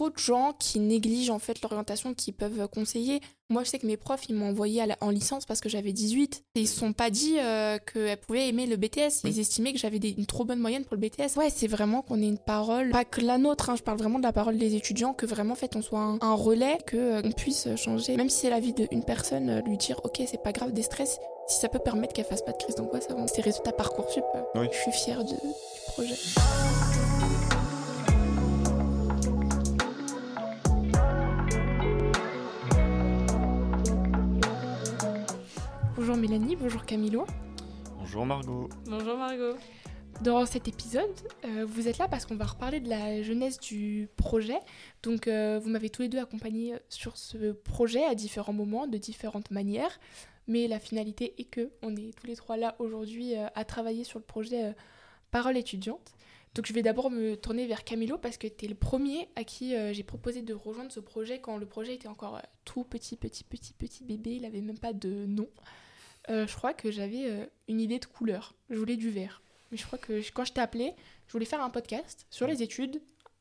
trop de gens qui négligent en fait l'orientation qui peuvent conseiller. Moi, je sais que mes profs, ils m'ont envoyé en licence parce que j'avais 18. Et ils se sont pas dit euh, qu'elles pouvaient aimer le BTS. Ils estimaient que j'avais une trop bonne moyenne pour le BTS. Ouais, c'est vraiment qu'on ait une parole, pas que la nôtre, hein, je parle vraiment de la parole des étudiants, que vraiment, en fait, on soit un, relais, qu'on euh, puisse changer. Même si c'est la vie d'une personne, euh, lui dire, ok, c'est pas grave, des stress, si ça peut permettre qu'elle fasse pas de crise d'angoisse avant ses résultats Parcoursup, oui. je suis fière de, du projet. Mélanie, bonjour Camilo. Bonjour Margot. Bonjour Margot. Dans cet épisode, euh, vous êtes là parce qu'on va reparler de la jeunesse du projet. Donc, euh, vous m'avez tous les deux accompagné sur ce projet à différents moments, de différentes manières. Mais la finalité est que on est tous les trois là aujourd'hui euh, à travailler sur le projet euh, Parole étudiante. Donc je vais d'abord me tourner vers Camilo parce que tu es le premier à qui euh, j'ai proposé de rejoindre ce projet quand le projet était encore tout petit, petit, petit, petit bébé. Il n'avait même pas de nom. Je crois que j'avais une idée de couleur. Je voulais du vert. Mais je crois que quand je t'ai appelé, je voulais faire un podcast sur les études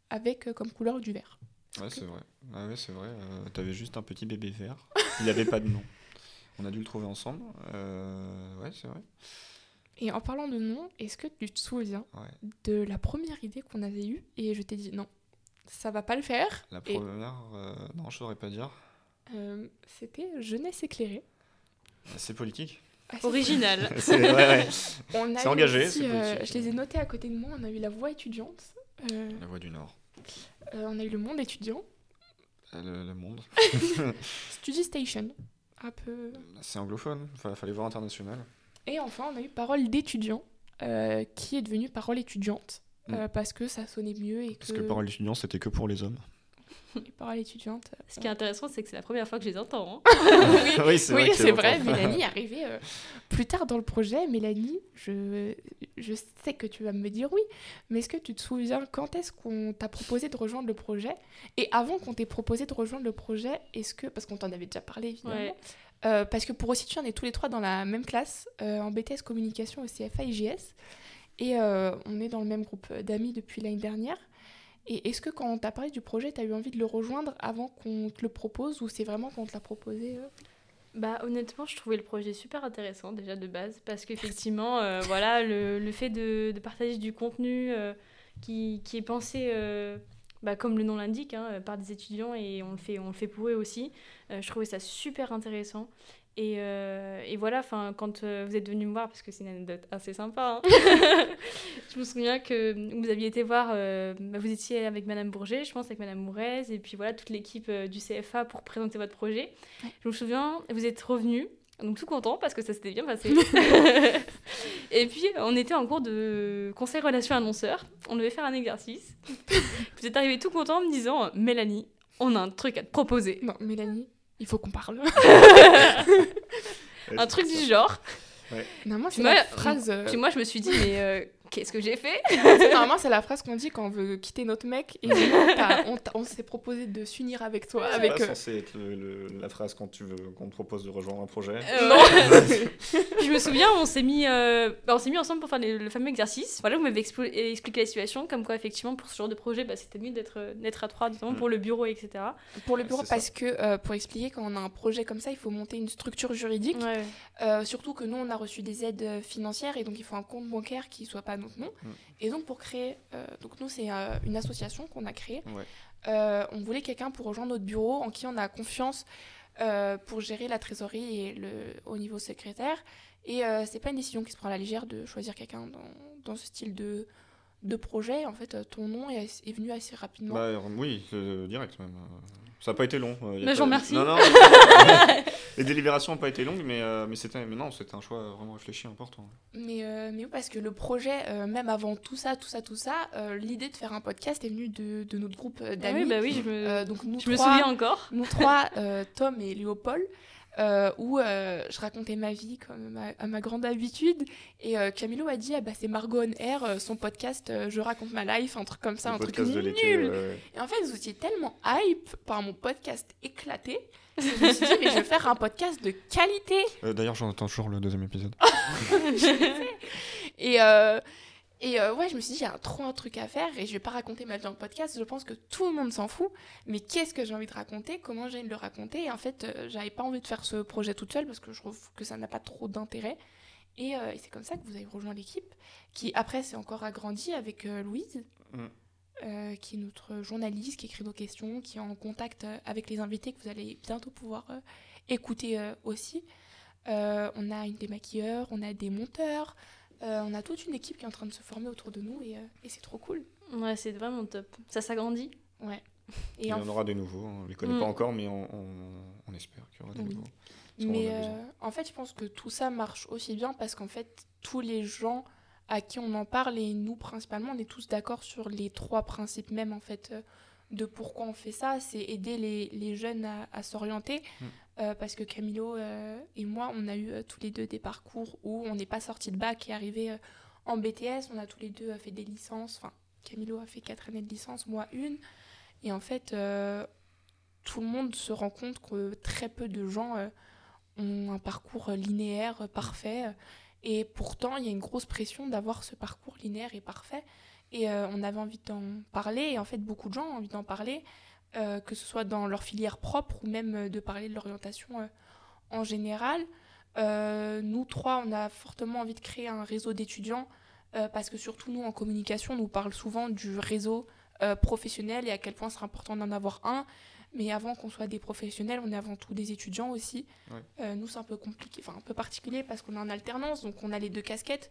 avec comme couleur du vert. Ouais, c'est vrai. Ah ouais, c'est vrai. tu avais juste un petit bébé vert. Il n'avait pas de nom. On a dû le trouver ensemble. Euh, ouais, c'est vrai. Et en parlant de nom, est-ce que tu te souviens de la première idée qu'on avait eue et je t'ai dit non, ça va pas le faire. La première, euh, non, je saurais pas dire. Euh, c'était Jeunesse éclairée. C'est politique. Ah, Original. c'est ouais, engagé. je les ai notés à côté de moi. On a eu la voix étudiante. la voix du Nord. on a eu le monde étudiant. Le, le monde. Study Station un peu. C'est anglophone, il fallait voir international. Et enfin, on a eu Parole d'étudiant, euh, qui est devenue Parole étudiante, euh, mm. parce que ça sonnait mieux. Et parce que, Parole étudiant, c'était que pour les hommes. Et Parole étudiante. Euh, Ce qui est intéressant, c'est que c'est la première fois que je les entends. Hein. oui, c'est vrai. vrai. Mélanie est arrivée plus tard dans le projet. Mélanie, je, je sais que tu vas me dire oui, mais est-ce que tu te souviens quand est-ce qu'on t'a proposé de rejoindre le projet? Et avant qu'on t'ait proposé de rejoindre le projet, est-ce que, parce qu'on t'en avait déjà parlé évidemment, euh, parce que pour resituer, on est tous les trois dans la même classe, euh, en BTS communication au CFA IGS, et euh, on est dans le même groupe d'amis depuis l'année dernière. Et est-ce que quand on t'a parlé du projet, tu as eu envie de le rejoindre avant qu'on te le propose, ou c'est vraiment quand on te l'a proposé bah, honnêtement, je trouvais le projet super intéressant déjà de base parce qu'effectivement, euh, voilà, le, le, fait de, de, partager du contenu euh, qui, qui, est pensé, euh, bah, comme le nom l'indique, hein, par des étudiants et on le fait, on le fait pour eux aussi, je trouvais ça super intéressant. Et, euh, et voilà, quand euh, vous êtes venu me voir, parce que c'est une anecdote assez sympa, hein, je me souviens que vous aviez été voir, euh, bah, vous étiez avec Madame Bourget, je pense, avec Madame Mourez, et puis voilà, toute l'équipe du CFA pour présenter votre projet. Je me souviens, vous êtes revenu, donc tout content parce que ça s'était bien passé. et puis, on était en cours de conseil relations annonceurs, on devait faire un exercice. vous êtes arrivé tout content en me disant, Mélanie, on a un truc à te proposer. Non, Mélanie, il faut qu'on parle. un truc du genre. Ouais. C'est la phrase. Puis moi, je me suis dit, mais euh, qu'est-ce que j'ai fait? Normalement, c'est la phrase qu'on dit quand on veut quitter notre mec. Et on, s'est proposé de s'unir avec toi. C'est avec, pas euh, censé être la phrase quand tu veux qu'on te propose de rejoindre un projet. Euh, non. je me souviens, on s'est mis, bah, on s'est mis ensemble pour faire le fameux exercice. Voilà, vous m'avez expliqué la situation, comme quoi, effectivement, pour ce genre de projet, bah, c'était mieux d'être à trois, notamment mm. pour le bureau, etc. Pour le bureau, parce que, pour expliquer, quand on a un projet comme ça, il faut monter une structure juridique. surtout que nous, on a reçu des aides financières et donc il faut un compte bancaire qui soit pas notre nom. Mm. Et donc pour créer, euh, donc nous c'est euh, une association qu'on a créée. Euh, on voulait quelqu'un pour rejoindre notre bureau en qui on a confiance pour gérer la trésorerie et le au niveau secrétaire. Et c'est pas une décision qui se prend à la légère de choisir quelqu'un dans, dans, ce style de, de projet. En fait, ton nom est, est venu assez rapidement. Bah, oui, direct même. Ça n'a pas été long. Euh, mais je vous remercie. Non, non, les délibérations n'ont pas été longues, mais, euh, mais c'était non, c'était un choix vraiment réfléchi, important. Mais, euh, mais oui, parce que le projet, même avant tout ça, tout ça, tout ça, l'idée de faire un podcast est venue de, de notre groupe d'amis. oui, bah oui, je me, donc nous je me souviens encore. Nous trois, Tom et Léopold, euh, où euh, je racontais ma vie comme à ma grande habitude. Et euh, Camilo a dit ah bah, c'est Margot on Air, son podcast Je raconte ma life, un truc comme ça, un truc nul. Et en fait, vous étiez tellement hype par mon podcast éclaté. je me suis dit, mais je vais faire un podcast de qualité. D'ailleurs, j'en attends toujours le deuxième épisode. et, Et euh, ouais, je me suis dit, il y a trop un truc à faire et je vais pas raconter ma vie en podcast. Je pense que tout le monde s'en fout. Mais qu'est-ce que j'ai envie de raconter? Comment j'ai envie de le raconter? Et en fait, euh, j'avais pas envie de faire ce projet toute seule parce que je trouve que ça n'a pas trop d'intérêt. Et, euh, et c'est comme ça que vous avez rejoint l'équipe, qui après s'est encore agrandie avec euh, Louise, Mm. qui est notre journaliste, qui écrit nos questions, qui est en contact avec les invités que vous allez bientôt pouvoir écouter aussi. On a une des maquilleurs, on a des monteurs, euh, on a toute une équipe qui est en train de se former autour de nous et, euh, et c'est trop cool. Ouais, c'est vraiment top. Ça s'agrandit. Ouais. Il Et y en aura des nouveaux. On les connaît Mm. pas encore, mais on, on- on espère qu'il y aura des Oui. nouveaux. En Mais euh, en fait, je pense que tout ça marche aussi bien parce qu'en fait, tous les gens à qui on en parle et nous principalement, on est tous d'accord sur les trois principes même en fait de pourquoi on fait ça. C'est aider les, les jeunes à, à s'orienter Mm. Euh, parce que Camilo euh, et moi, on a eu euh, tous les deux des parcours où on n'est pas sorti de bac et arrivé en BTS. On a tous les deux fait des licences. Enfin, Camilo a fait quatre années de licence, moi une. Et en fait, tout le monde se rend compte que très peu de gens ont un parcours linéaire parfait. Et pourtant, il y a une grosse pression d'avoir ce parcours linéaire et parfait. Et on avait envie d'en parler. Et en fait, beaucoup de gens ont envie d'en parler, euh, que ce soit dans leur filière propre ou même euh, de parler de l'orientation euh, en général. Nous trois, on a fortement envie de créer un réseau d'étudiants parce que surtout nous, en communication, on nous parle souvent du réseau professionnel et à quel point c'est important d'en avoir un. Mais avant qu'on soit des professionnels, on est avant tout des étudiants aussi. Ouais. Nous, c'est un peu compliqué, enfin un peu particulier parce qu'on est en alternance, donc on a les deux casquettes.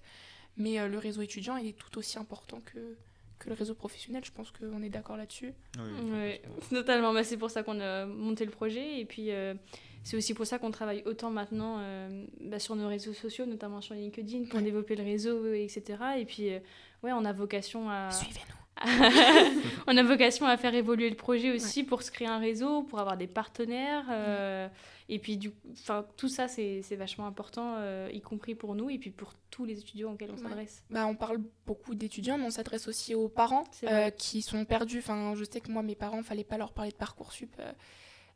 Mais le réseau étudiant, il est tout aussi important que, que le réseau professionnel. Je pense qu'on est d'accord là-dessus. Oui, Ouais, totalement. Bah, c'est pour ça qu'on a monté le projet. Et puis, euh, c'est aussi pour ça qu'on travaille autant maintenant euh, bah, sur nos réseaux sociaux, notamment sur LinkedIn, pour Ouais. développer le réseau, etc. Et puis, euh, ouais, on a vocation à. Suivez-nous. on a vocation à faire évoluer le projet aussi pour se créer un réseau, pour avoir des partenaires. euh, Et puis, du, enfin, tout ça, c'est c'est vachement important, euh, y compris pour nous et puis pour tous les étudiants auxquels on Ouais. s'adresse. Bah, on parle beaucoup d'étudiants, mais on s'adresse aussi aux parents euh, qui sont perdus. Enfin, je sais que moi, mes parents, fallait pas leur parler de parcoursup. Euh,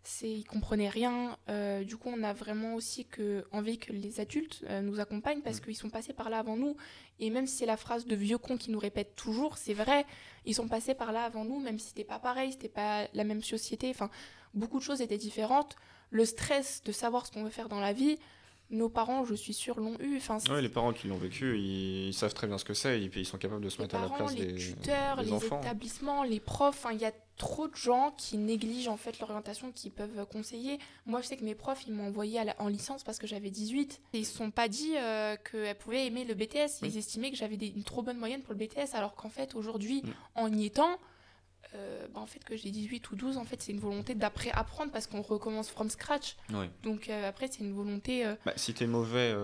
c'est, ils comprenaient rien. Euh, du coup, on a vraiment aussi que envie que les adultes euh, nous accompagnent parce Mm. qu'ils sont passés par là avant nous. Et même si c'est la phrase de vieux con qui nous répète toujours, c'est vrai. Ils sont passés par là avant nous, même si c'était pas pareil, c'était pas la même société. Enfin, beaucoup de choses étaient différentes. Le stress de savoir ce qu'on veut faire dans la vie, nos parents, je suis sûre, l'ont eu. Enfin, Ouais, les parents qui l'ont vécu, ils, ils savent très bien ce que c'est et puis ils sont capables de se les mettre à la place les des, tuteurs, des les enfants. établissements, les profs, il y a trop de gens qui négligent en fait l'orientation qu'ils peuvent conseiller. Moi, je sais que mes profs, ils m'ont envoyé à la- en licence parce que j'avais 18. Et ils se sont pas dit euh, qu'elles pouvaient aimer le BTS. Ils Oui. estimaient que j'avais des- une trop bonne moyenne pour le BTS, alors qu'en fait, aujourd'hui, en y étant, euh, bah, en fait, que j'ai 18 ou 12, en fait, c'est une volonté d'après apprendre parce qu'on recommence from scratch. Donc euh, après, c'est une volonté. Bah, si t'es mauvais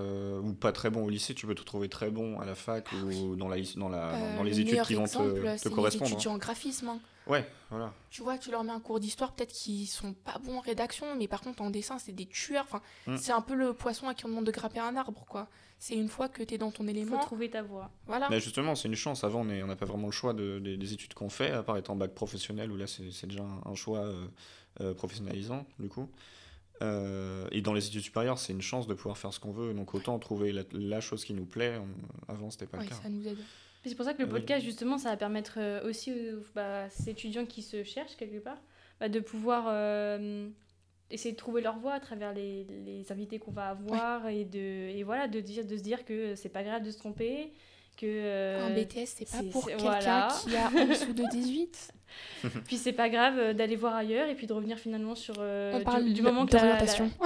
ou pas très bon au lycée, tu peux te trouver très bon à la fac ou dans, la, dans, la, dans les le études qui vont exemple, te, te les correspondre. hein. étudiants en graphisme. hein. Ouais, voilà. Tu vois, tu leur mets un cours d'histoire, peut-être qu'ils sont pas bons en rédaction, mais par contre en dessin, c'est des tueurs. Enfin, Mm. c'est un peu le poisson à qui on demande de grimper un arbre, quoi. C'est une fois que tu es dans ton Il faut élément. trouver ta voie. Voilà. Mais justement, c'est une chance. Avant, on n'a pas vraiment le choix de- des- des études qu'on fait, à part être en bac professionnel, où là, c'est c'est déjà un, un choix euh, euh, professionnalisant, du coup. Euh, et dans les études supérieures, c'est une chance de pouvoir faire ce qu'on veut. Donc, autant trouver la, la chose qui nous plaît. On- avant, c'était pas Ouais, le cas. ça nous aide. C'est pour ça que le Ah oui. podcast, justement, ça va permettre euh, aussi aux bah, à ces étudiants qui se cherchent quelque part bah, de pouvoir euh, essayer de trouver leur voie à travers les, les invités qu'on va avoir et, de, et voilà, de, dire, de se dire que c'est pas grave de se tromper. Que, euh, un BTS, c'est pas pour quelqu'un voilà. qui a en dessous de 18. Puis c'est pas grave euh, d'aller voir ailleurs et puis de revenir finalement sur. euh, On du- parle du, moment que la- la-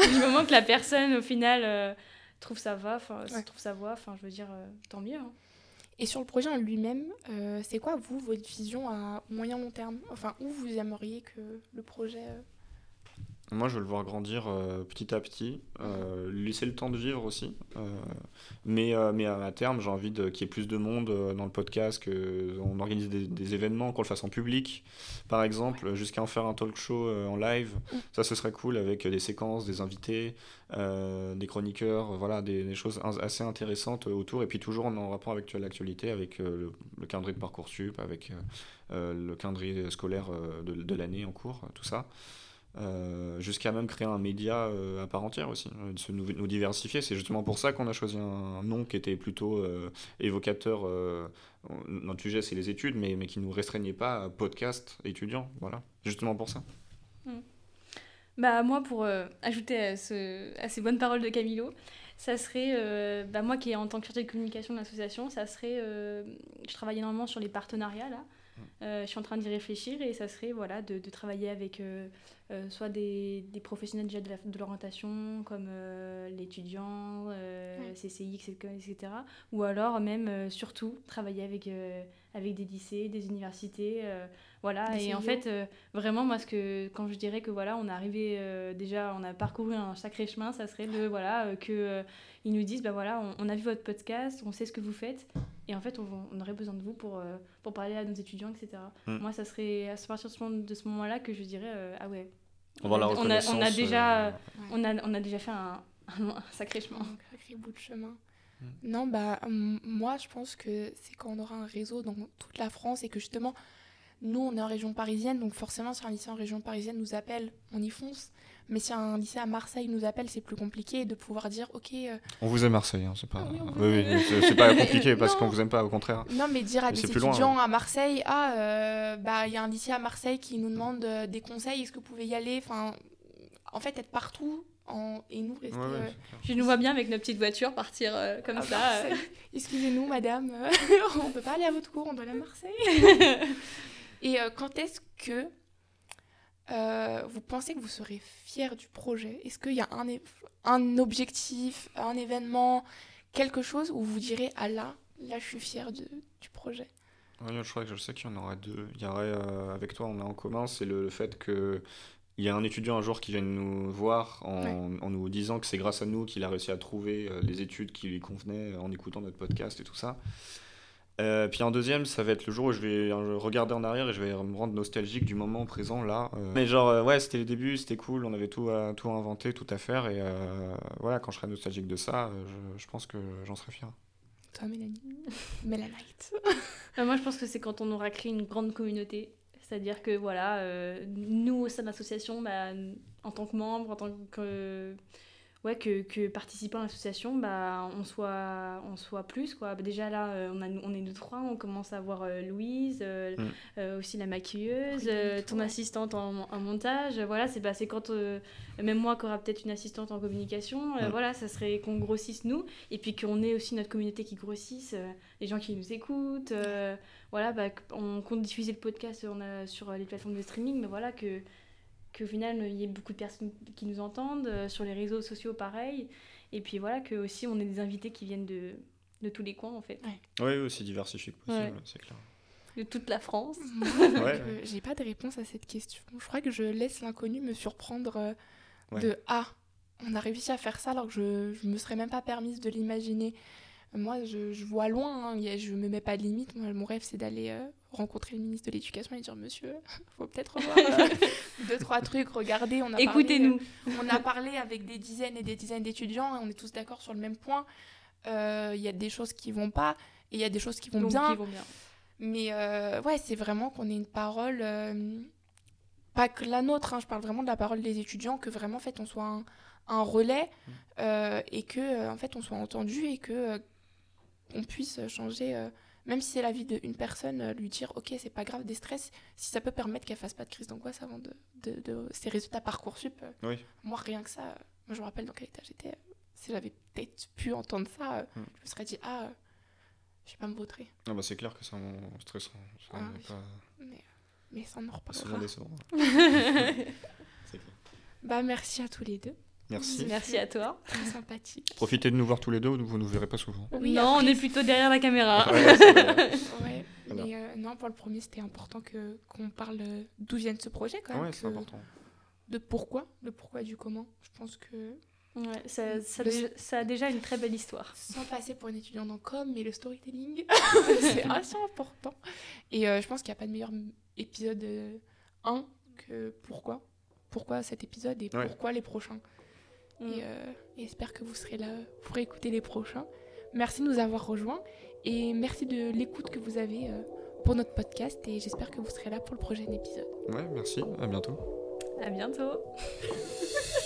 du moment que la personne, au final, euh, trouve sa voie, enfin, Ouais. trouve sa voie, enfin, je veux dire, euh, tant mieux. hein. Et sur le projet en lui-même, euh, c'est quoi, vous, votre vision à moyen long terme? Enfin, où vous aimeriez que le projet. Moi, je veux le voir grandir euh, petit à petit, euh, laisser le temps de vivre aussi. euh, mais, mais à terme, j'ai envie de- qu'il y ait plus de monde dans le podcast, qu'on organise des, des événements, qu'on le fasse en public, par exemple, jusqu'à en faire un talk show en live. Mm. Ça, ce serait cool avec des séquences, des invités, des chroniqueurs, voilà, des, des choses assez intéressantes autour. Et puis toujours en, rapport avec l'actualité, avec le, le calendrier de Parcoursup, avec le calendrier scolaire de, de l'année en cours, tout ça. Euh, jusqu'à même créer un média euh, à part entière aussi, euh, de se nous, diversifier. C'est justement pour ça qu'on a choisi un nom qui était plutôt euh, évocateur. notre sujet, c'est les études, mais, mais qui ne nous restreignait pas à podcast étudiant. Voilà, justement pour ça. Bah moi, pour ajouter à, ce- à ces bonnes paroles de Camilo, ça serait, bah, moi qui est en tant que chargée de communication de l'association, ça serait, je travaille énormément sur les partenariats là. Euh, je suis en train d'y réfléchir et ça serait voilà, de, de travailler avec euh, euh, soit des, des professionnels déjà de l'orientation comme l'étudiant, Ouais. CCI, etc., etc. Ou alors même surtout travailler avec, avec des lycées, des universités. euh, voilà, Des et en fait, euh, vraiment, moi, ce que, quand je dirais que voilà, on est arrivé euh, déjà, on a parcouru un sacré chemin, ça serait de voilà, euh, que euh, ils nous disent bah voilà, on, on a vu votre podcast, on sait ce que vous faites, et en fait, on, on aurait besoin de vous pour, euh, pour parler à nos étudiants, etc. Mm. Moi, ça serait à partir de ce moment- de ce moment-là que je dirais euh, ah ouais, On va la a- on a, reconnaissance. on a déjà, euh, on a, on a déjà fait un, un sacré chemin. Un sacré bout de chemin. Mm. Non, bah, moi, je pense que c'est quand on aura un réseau dans toute la France et que justement, nous, on est en région parisienne, donc forcément, si un lycée en région parisienne nous appelle, on y fonce. Mais si un lycée à Marseille nous appelle, c'est plus compliqué de pouvoir dire, ok, euh, On vous aime Marseille, hein, c'est pas. Ah oui, Oui, oui, c'est pas compliqué parce qu'on vous aime pas, au contraire. non, mais dire à Mais des loin, étudiants à Marseille, ah, euh, bah, il y a un lycée à Marseille qui nous demande euh, des conseils, est-ce que vous pouvez y aller? Enfin, en fait, être partout en... et nous rester. Ouais, ouais, euh. Je nous vois bien avec nos petites voitures partir euh, comme à ça. euh. Marseille. Excusez-nous, madame, euh, on peut pas aller à votre cours, on doit aller à Marseille. Et euh, quand est-ce que euh, vous pensez que vous serez fier du projet? Est-ce qu'il y a un, un objectif, un événement, quelque chose où vous direz Ah là, là je suis fier de- du projet? Ouais, je crois que je sais qu'il y en aurait deux. Il y aurait, euh, avec toi, on a en commun, c'est le, le fait que il y a un étudiant un jour qui vient nous voir en, Ouais. en nous disant que c'est grâce à nous qu'il a réussi à trouver euh, les études qui lui convenaient en écoutant notre podcast et tout ça. Euh, puis un deuxième, ça va être le jour où je vais regarder en arrière et je vais me rendre nostalgique du moment présent là. Euh, Mais genre, euh, ouais, c'était les débuts, c'était cool, on avait tout à, tout à inventer, tout à faire. Et euh, voilà, quand je serai nostalgique de ça, je, je pense que j'en serai fier. Toi, Mélanie? Mélanite. Moi, je pense que c'est quand on aura créé une grande communauté. C'est-à-dire que, voilà, euh, nous, au sein de l'association, bah, en tant que membre, en tant que, ouais, que, que participant à l'association, bah, on, soit, on soit plus. Quoi. Bah, déjà, là, euh, on, a, on est nous trois, on commence à voir euh, Louise, euh, Mm. euh, aussi la maquilleuse, Oui, euh, ton ouais. assistante en, en montage. Voilà, c'est bah, c'est quand, euh, même moi, qui aura peut-être une assistante en communication, euh, Mm. voilà, ça serait qu'on grossisse nous, et puis qu'on ait aussi notre communauté qui grossisse, euh, les gens qui nous écoutent. euh, voilà, bah, on compte diffuser le podcast on a, sur les plateformes de streaming, mais voilà, que qu'au final, il y ait beaucoup de personnes qui nous entendent, euh, sur les réseaux sociaux, pareil. Et puis voilà, que aussi on ait des invités qui viennent de, de tous les coins, en fait, Oui, aussi diversifié que possible, Ouais. c'est clair. de toute la France. Ouais, euh, j'ai pas de réponse à cette question. Je crois que je laisse l'inconnu me surprendre euh, Ouais. de Ah, on a réussi à faire ça alors que je, je me serais même pas permise de l'imaginer. Moi, je, je vois loin, hein, je me mets pas de limite. Moi, mon rêve, c'est d'aller euh, rencontrer le ministre de l'Éducation et dire Monsieur, faut peut-être revoir euh, deux, trois trucs. Regardez, on a parlé, Écoutez-nous. euh, on a parlé avec des dizaines et des dizaines d'étudiants et on est tous d'accord sur le même point. Euh, Il y a des choses qui vont pas et il y a des choses qui vont Donc, bien. ils vont bien. Mais euh, ouais, c'est vraiment qu'on ait une parole, euh, pas que la nôtre, hein, je parle vraiment de la parole des étudiants, que vraiment en fait on soit un, un relais euh, et que euh, en fait on soit entendu et que euh, on puisse changer, euh, même si c'est la vie d'une personne, euh, lui dire ok c'est pas grave des stress, si ça peut permettre qu'elle fasse pas de crise d'angoisse avant de, de, de ses résultats parcoursup. euh, Oui. moi rien que ça, euh, moi je me rappelle dans quel état j'étais. si j'avais peut-être pu entendre ça, euh, Mm. je me serais dit ah, je vais pas me vautrer. Ah bah c'est clair que c'est un stressant. Ça Ah oui. pas Mais, mais ça en reparlera. C'est clair. Bah merci à tous les deux. Merci. Merci à toi. Très sympathique. Profitez de nous voir tous les deux, vous ne nous verrez pas souvent. Oui, non, on est plutôt derrière la caméra. Ouais, Voilà. euh, non, pour le premier, c'était important que qu'on parle euh, d'où vient ce projet quand même. Ouais, c'est important. De pourquoi, le pourquoi du comment. Je pense que Ouais, ça, ça, Le- déjà- ça a déjà une très belle histoire. sans passer pour une étudiante en com, mais le storytelling, c'est assez important. Et euh, je pense qu'il n'y a pas de meilleur épisode 1 que pourquoi. Pourquoi cet épisode et Ouais. pourquoi les prochains. Mm. Et, euh, et j'espère que vous serez là pour écouter les prochains. Merci de nous avoir rejoints et merci de l'écoute que vous avez euh, pour notre podcast et j'espère que vous serez là pour le prochain épisode. Ouais, merci, à bientôt. À bientôt.